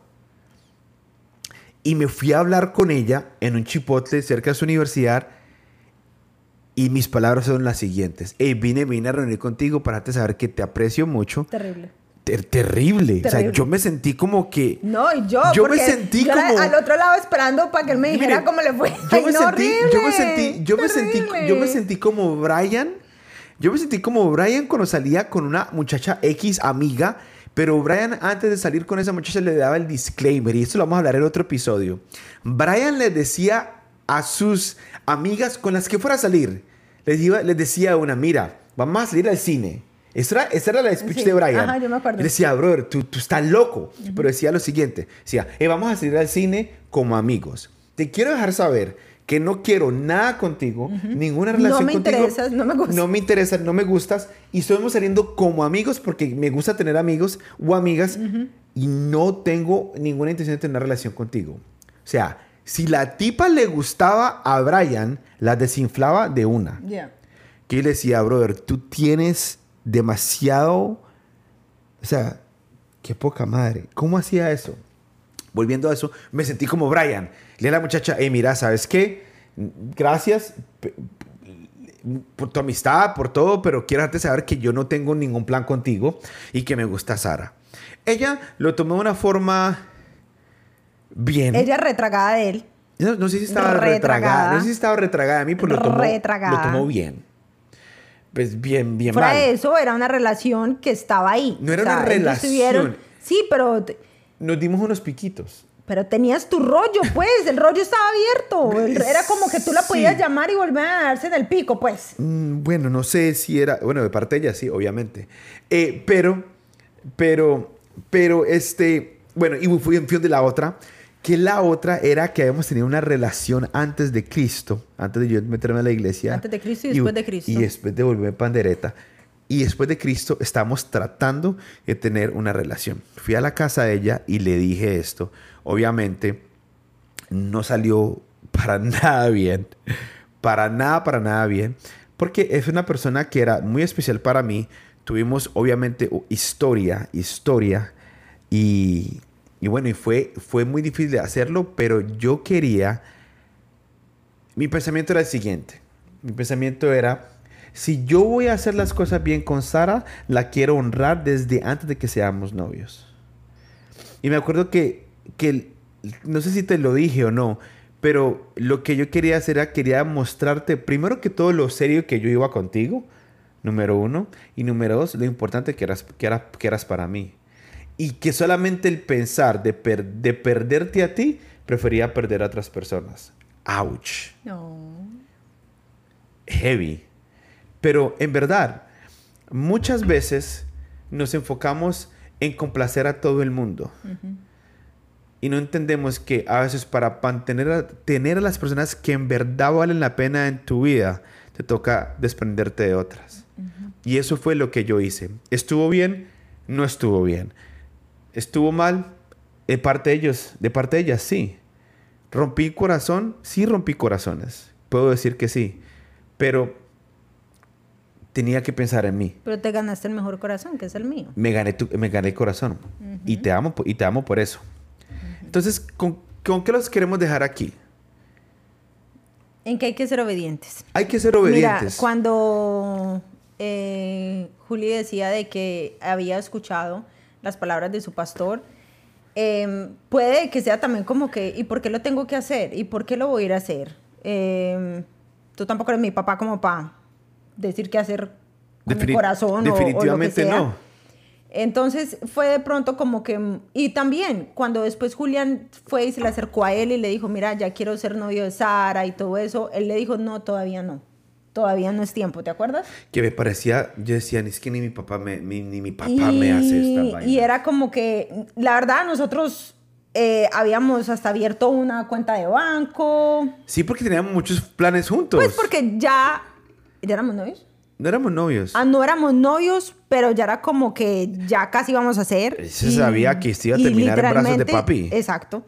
Y me fui a hablar con ella en un chipotle cerca de su universidad. Y mis palabras son las siguientes. Hey, vine, vine a reunir contigo para dejarte saber que te aprecio mucho. Terrible. Ter- terrible. O sea, yo me sentí como que... No, y yo, Yo me sentí yo como- al otro lado esperando para que él me dijera Miren, cómo le fue. Yo Ay, me, no, sentí, yo me sentí, yo me sentí, yo me sentí como Brian. Yo me sentí como Brian cuando salía con una muchacha X amiga, Pero Brian, antes de salir con esa muchacha, le daba el disclaimer, y esto lo vamos a hablar en otro episodio. Brian le decía a sus amigas con las que fuera a salir, les, iba, les decía a una, mira, vamos a salir al cine. Esa era, esa era la speech Sí, de Brian. ajá, yo me acuerdo. Decía, brother, tú, tú estás loco. Pero decía lo siguiente, decía, "Eh, vamos a salir al cine como amigos. Te quiero dejar saber que no quiero nada contigo, ninguna No relación me contigo. interesas, no me gustas. No me interesas, no me gustas. Y estamos saliendo como amigos porque me gusta tener amigos o amigas y no tengo ninguna intención de tener una relación contigo. O sea, si la tipa le gustaba a Brian, la desinflaba de una. Ya. Que le decía, brother, tú tienes demasiado. O sea, qué poca madre. ¿Cómo hacía eso? Volviendo a eso, me sentí como Brian. Le a la muchacha, hey, mira, ¿sabes qué? Gracias por tu amistad, por todo, pero quiero dejarte saber que yo no tengo ningún plan contigo y que me gusta Sara. Ella lo tomó de una forma bien. Ella retragada de él. No, no sé si estaba Retragada. retragada. No sé si estaba retragada de mí, pero lo tomó, Retragada. lo tomó bien. Pues bien, bien Fuera mal. de eso, era una relación que estaba ahí. No era una relación. Sí, pero, Nos dimos unos piquitos. pero tenías tu rollo, pues. El rollo estaba abierto. El- Era como que tú la podías Sí. llamar y volver a darse en el pico, pues. Mm, Bueno, no sé si era. Bueno, de parte de ella sí, obviamente. Eh, pero, pero, pero, este. Bueno, y fui en de la otra. Que la otra era que habíamos tenido una relación antes de Cristo, antes de yo meterme a la iglesia. Antes de Cristo y después de Cristo. Y después de volverme pandereta. Y después de Cristo estamos tratando de tener una relación. Fui a la casa de ella y le dije esto. Obviamente, no salió para nada bien. Para nada, para nada bien. Porque es una persona que era muy especial para mí. Tuvimos, obviamente, historia, historia. Y, y bueno, y fue, fue muy difícil de hacerlo, pero yo quería... Mi pensamiento era el siguiente. Mi pensamiento era, si yo voy a hacer las cosas bien con Sara, la quiero honrar desde antes de que seamos novios. Y me acuerdo que, que no sé si te lo dije o no, pero lo que yo quería hacer era, quería mostrarte, primero que todo, lo serio que yo iba contigo, número uno, y número dos, lo importante que eras, que era- que eras para mí. Y que solamente el pensar de, per- de perderte a ti, prefería perder a otras personas. Ouch No. heavy. Pero en verdad, muchas veces nos enfocamos en complacer a todo el mundo. Y no entendemos que a veces para mantener a, tener a las personas que en verdad valen la pena en tu vida, te toca desprenderte de otras. Y eso fue lo que yo hice. ¿Estuvo bien? No estuvo bien. ¿Estuvo mal? De parte de ellos, de parte de ellas, sí. ¿Rompí corazón? Sí rompí corazones. Puedo decir que sí. Pero tenía que pensar en mí. Pero te ganaste el mejor corazón, que es el mío. Me gané, tu- me gané el corazón. Y te amo y te amo por eso. Entonces, ¿con, ¿con qué los queremos dejar aquí? En que hay que ser obedientes. Hay que ser obedientes. Mira, cuando eh, Juli decía de que había escuchado las palabras de su pastor, eh, puede que sea también como que, ¿y por qué lo tengo que hacer? ¿Y por qué lo voy a ir a hacer? Eh, tú tampoco eres mi papá como para decir qué hacer con mi corazón o- o, lo que definitivamente sea. no. Entonces fue de pronto como que, y también cuando después Julián fue y se le acercó a él y le dijo, mira, ya quiero ser novio de Sara y todo eso, él le dijo, no, todavía no, todavía no es tiempo, ¿te acuerdas? Que me parecía, yo decía, es que ni mi papá me, ni, ni mi papá me hace esta vaina. y era como que, la verdad, nosotros eh, habíamos hasta abierto una cuenta de banco, Sí, porque teníamos muchos planes juntos. pues porque ya, ¿ya éramos novios? No éramos novios. Ah, no éramos novios, pero ya era como que ya casi íbamos a ser. Se sabía que esto iba a y terminar en brazos de papi. Exacto.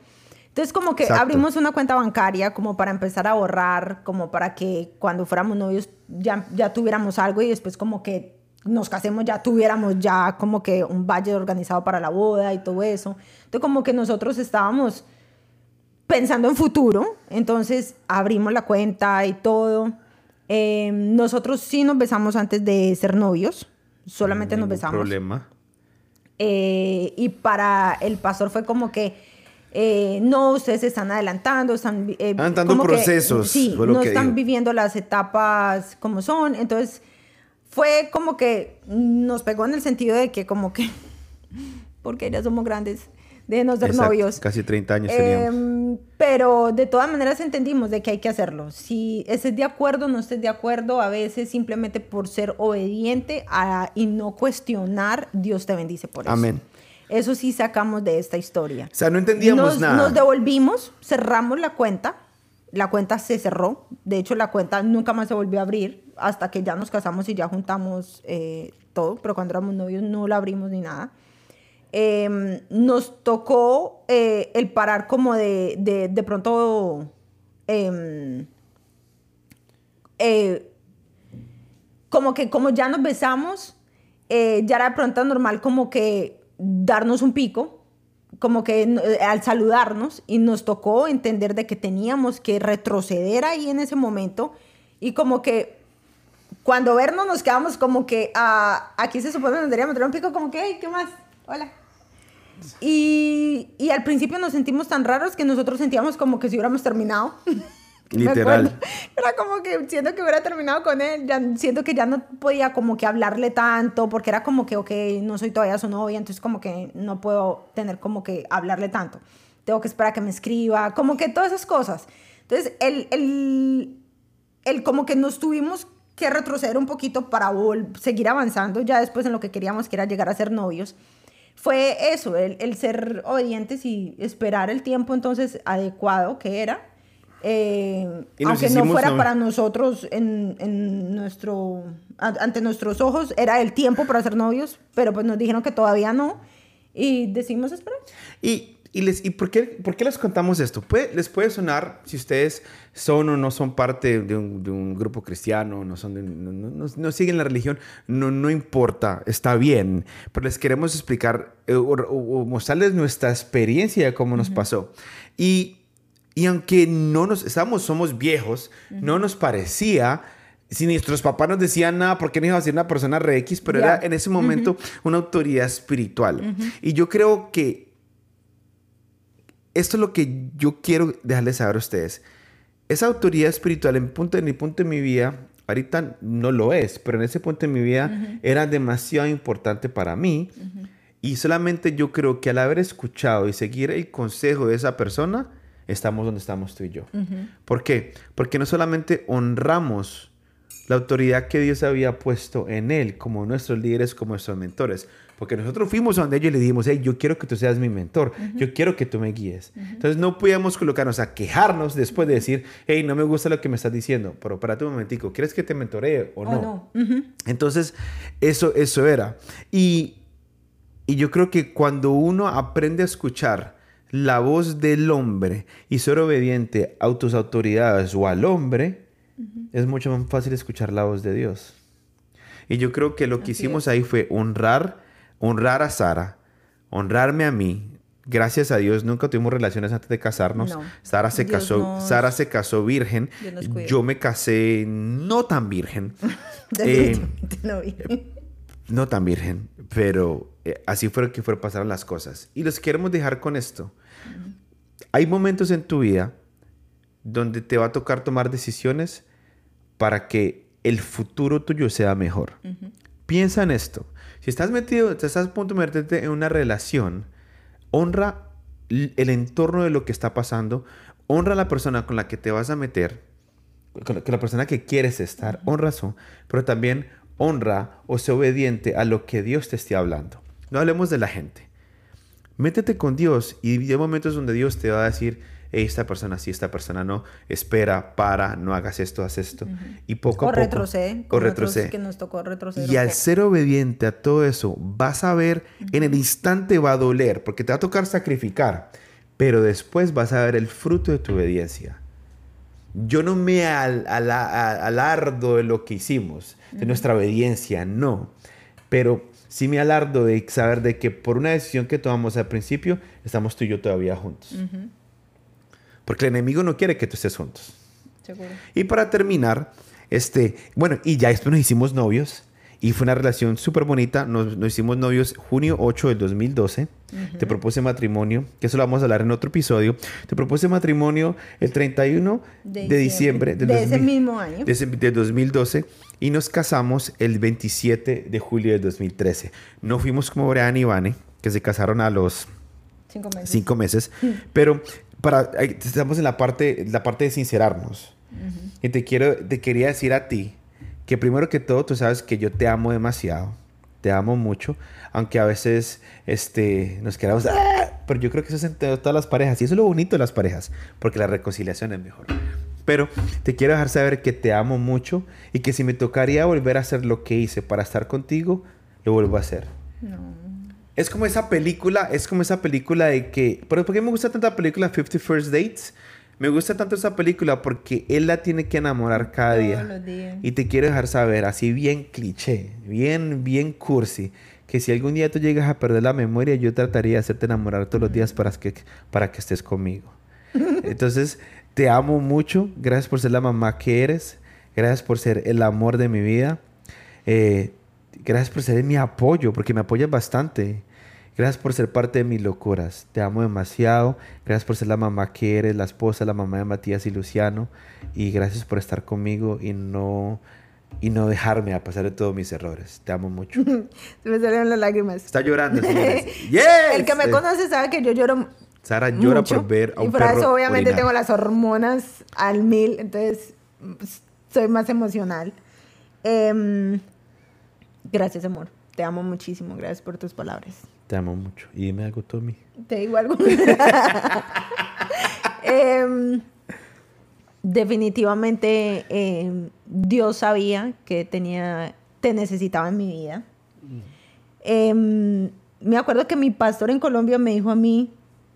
Entonces como que Exacto. abrimos una cuenta bancaria como para empezar a ahorrar, como para que cuando fuéramos novios ya, ya tuviéramos algo y después como que nos casemos ya tuviéramos ya como que un budget organizado para la boda y todo eso. Entonces como que nosotros estábamos pensando en futuro, entonces abrimos la cuenta y todo. Eh, nosotros sí nos besamos antes de ser novios, solamente nos Ningún besamos. problema. Eh, y para el pastor fue como que, eh, no, ustedes se están adelantando, están... eh, que, procesos, sí, lo no que están viviendo las etapas como son. Entonces, fue como que nos pegó en el sentido de que como que porque ya somos grandes, déjenos ser novios. Casi 30 años teníamos. Em, pero de todas maneras entendimos de que hay que hacerlo. Si estés de acuerdo, no estés de acuerdo, a veces simplemente por ser obediente y no cuestionar, Dios te bendice por eso. Amén. Eso sí sacamos de esta historia. O sea, no entendíamos nada. Nos devolvimos, cerramos la cuenta. La cuenta se cerró. De hecho, la cuenta nunca más se volvió a abrir hasta que ya nos casamos y ya juntamos eh, todo. Pero cuando éramos novios no la abrimos ni nada. Em, nos tocó eh, el parar como de, de, pronto... Em, eh, como que como ya nos besamos, ya era de pronto normal como que darnos un pico, como que eh, al saludarnos, y nos tocó entender de que teníamos que retroceder ahí en ese momento, y como que cuando vernos nos quedamos como que ah, aquí se supone que nos deberíamos dar un pico, como que, hey, ¿qué más? Hola. Y, y al principio nos sentimos tan raros que nosotros sentíamos como que si hubiéramos terminado. Literal. Era como que siento que hubiera terminado con él, ya, siento que ya no podía como que hablarle tanto, porque era como que, ok, no soy todavía su novia, entonces como que no puedo tener como que hablarle tanto. Tengo que esperar a que me escriba, como que todas esas cosas. Entonces, el, el, el como que nos tuvimos que retroceder un poquito para seguir avanzando ya después en lo que queríamos, que era llegar a ser novios. Fue eso, el, el ser obedientes y esperar el tiempo entonces adecuado que era eh, aunque no fuera para nosotros en, en, nuestro, ante nuestros ojos, era el tiempo para ser novios, pero pues nos dijeron que todavía no y decidimos esperar. Y, y, les, ¿y por, qué, por qué les contamos esto? Puede, les puede sonar, si ustedes son o no son parte de un, de un grupo cristiano, no, son no, no, siguen la religión, no, no importa, está bien, pero les queremos explicar eh, o, mostrarles nuestra experiencia de cómo nos pasó. Y y aunque no nos, estamos, somos viejos, no nos parecía, si nuestros papás nos decían nada, ¿por qué no iba a ser una persona re X? Pero era en ese momento una autoridad espiritual. Y yo creo que esto es lo que yo quiero dejarles saber a ustedes. Esa autoridad espiritual en, punto, en mi punto de mi vida, ahorita no lo es, pero en ese punto de mi vida era demasiado importante para mí. Y solamente yo creo que al haber escuchado y seguir el consejo de esa persona, estamos donde estamos tú y yo. ¿Por qué? Porque no solamente honramos la autoridad que Dios había puesto en él como nuestros líderes, como nuestros mentores, porque nosotros fuimos donde ellos y le dijimos, hey, yo quiero que tú seas mi mentor, yo quiero que tú me guíes. Entonces no podíamos colocarnos a quejarnos después de decir, hey, no me gusta lo que me estás diciendo, pero para un momentico, ¿quieres que te mentoree o no? Entonces, eso, eso era. Y, y yo creo que cuando uno aprende a escuchar, la voz del hombre y ser obediente a tus autoridades o al hombre, es mucho más fácil escuchar la voz de Dios. Y yo creo que lo que hicimos ahí fue honrar, honrar a Sara, honrarme a mí. Gracias a Dios nunca tuvimos relaciones antes de casarnos. Sara se casó, Sara se casó virgen. Yo me casé no tan virgen. eh, no tan virgen, pero eh, así fue que fueron pasaron las cosas. Y los queremos dejar con esto. Hay momentos en tu vida donde te va a tocar tomar decisiones para que el futuro tuyo sea mejor. Piensa en esto. Si estás metido, estás a punto de meterte en una relación, honra el entorno de lo que está pasando, honra a la persona con la que te vas a meter, con la persona que quieres estar, honra eso, pero también honra o sea obediente a lo que Dios te esté hablando. No hablemos de la gente. Métete con Dios y hay momentos donde Dios te va a decir, esta persona sí, esta persona no, espera, para, no hagas esto, haz esto. Y poco a poco... Retrocede, o retrocede. Que nos tocó retroceder y al ser obediente a todo eso, vas a ver, en el instante va a doler, porque te va a tocar sacrificar, pero después vas a ver el fruto de tu obediencia. Yo no me alardo de lo que hicimos, de nuestra obediencia, no. Pero sí me alardo de saber de que por una decisión que tomamos al principio, estamos tú y yo todavía juntos. Porque el enemigo no quiere que tú estés juntos. Seguro. Y para terminar, este, bueno, y ya después nos hicimos novios. Y fue una relación súper bonita. Nos, hicimos novios junio 8 del 2012. Te propuse matrimonio, que eso lo vamos a hablar en otro episodio. Te propuse matrimonio el 31 de, diciembre, de ese mismo año. De, 2012. Y nos casamos el 27 de julio de 2013. No fuimos como Brian y Ivane, que se casaron a los Cinco meses. cinco meses. Pero para, estamos en la parte, la parte de sincerarnos. Y te quiero, te quería decir a ti que primero que todo tú sabes que yo te amo demasiado. Te amo mucho, aunque a veces este, nos quedamos, "Ah", pero yo creo que eso es entre todas las parejas y eso es lo bonito de las parejas, porque la reconciliación es mejor. Pero te quiero dejar saber que te amo mucho y que si me tocaría volver a hacer lo que hice para estar contigo, lo vuelvo a hacer. No. Es como esa película, es como esa película de que... ¿Pero por qué me gusta tanto la película 50 First Dates? Me gusta tanto esa película porque él la tiene que enamorar cada Todos día. los días. Y te quiero dejar saber, así bien cliché, bien, bien cursi, que si algún día tú llegas a perder la memoria, yo trataría de hacerte enamorar todos los días para que, para que estés conmigo. Entonces, te amo mucho. Gracias por ser la mamá que eres. Gracias por ser el amor de mi vida. Eh, gracias por ser mi apoyo, porque me apoyas bastante. Gracias por ser parte de mis locuras. Te amo demasiado. Gracias por ser la mamá que eres, la esposa, la mamá de Matías y Luciano. Y gracias por estar conmigo y no, y no dejarme a pasar de todos mis errores. Te amo mucho. Se me salieron las lágrimas. Está llorando, señores. ¡Yes! El que me Eh, conoce sabe que yo lloro Sara llora mucho. por ver a un y por perro eso obviamente orinar. tengo las hormonas al mil, entonces pues, soy más emocional. Em, gracias, amor. Te amo muchísimo. Gracias por tus palabras. Te amo mucho. Y dime algo, Tommy. Te digo algo. Em, definitivamente em, Dios sabía que tenía, te necesitaba en mi vida. Em, me acuerdo que mi pastor en Colombia me dijo a mí,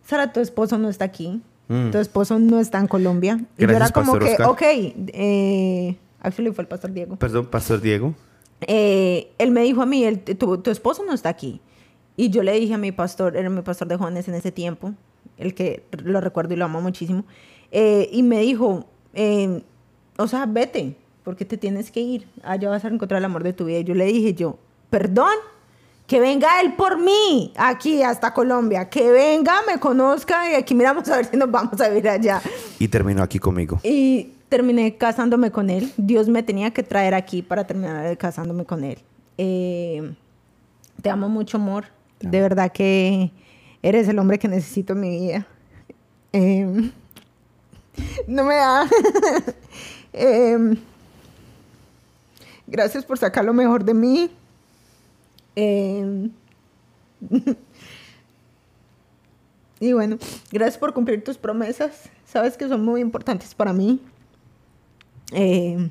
Sara, tu esposo no está aquí. Mm. Tu esposo no está en Colombia. y yo era como que, Oscar. ok, eh, actually fue el pastor Diego. Perdón, Pastor Diego. Eh, él me dijo a mí, el- tu, tu esposo no está aquí. Y yo le dije a mi pastor, era mi pastor de jóvenes en ese tiempo, el que lo recuerdo y lo amo muchísimo, eh, y me dijo, eh, o sea, vete, porque te tienes que ir, allá vas a encontrar el amor de tu vida. Y yo le dije yo, perdón, que venga él por mí, aquí hasta Colombia, que venga, me conozca y aquí miramos a ver si nos vamos a vivir allá. Y terminó aquí conmigo. Y terminé casándome con él. Dios me tenía que traer aquí para terminar casándome con él. Eh, te amo mucho, amor. De verdad que eres el hombre que necesito en mi vida. Eh, no me da. Eh, gracias por sacar lo mejor de mí. Eh, y bueno, gracias por cumplir tus promesas. Sabes que son muy importantes para mí. Eh,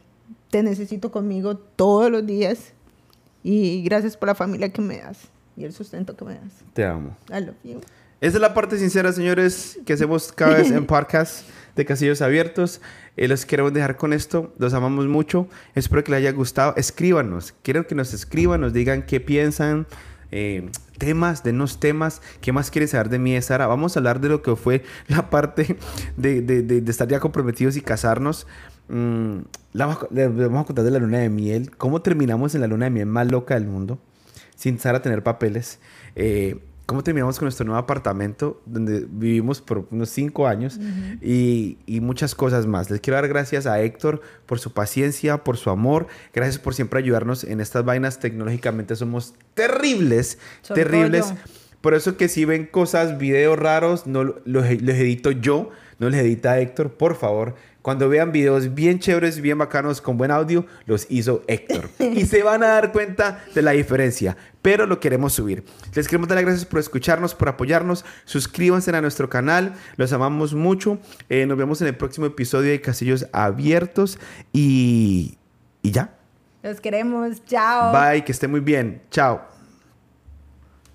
te necesito conmigo todos los días. Y gracias por la familia que me das y el sustento que me das. Te amo. I love you. Esa es la parte sincera, señores, que hacemos cada vez en podcast de Casillos Abiertos. Eh, los queremos dejar con esto. Los amamos mucho. Espero que les haya gustado. Escríbanos. Quiero que nos escriban, nos digan qué piensan. eh, temas, denos temas. ¿Qué más quieren saber de mí, de Sara? Vamos a hablar de lo que fue la parte de, de- de- de estar ya comprometidos y casarnos. Mm, la le vamos a contar de la luna de miel. ¿Cómo terminamos en la luna de miel más loca del mundo? Sin Sara tener papeles. Eh, ¿Cómo terminamos con nuestro nuevo apartamento donde vivimos por unos cinco años y, y muchas cosas más? Les quiero dar gracias a Héctor por su paciencia, por su amor. Gracias por siempre ayudarnos en estas vainas. Tecnológicamente somos terribles, terribles. Por eso que si ven cosas, videos raros, no lo- los, los edito yo, no les edita Héctor, por favor. Cuando vean videos bien chéveres, bien bacanos, con buen audio, los hizo Héctor. y se van a dar cuenta de la diferencia, pero lo queremos subir. Les queremos dar las gracias por escucharnos, por apoyarnos. Suscríbanse a nuestro canal, los amamos mucho. Eh, nos vemos en el próximo episodio de Casillos Abiertos y, y ya. Los queremos. Chao. Bye, que esté muy bien. Chao.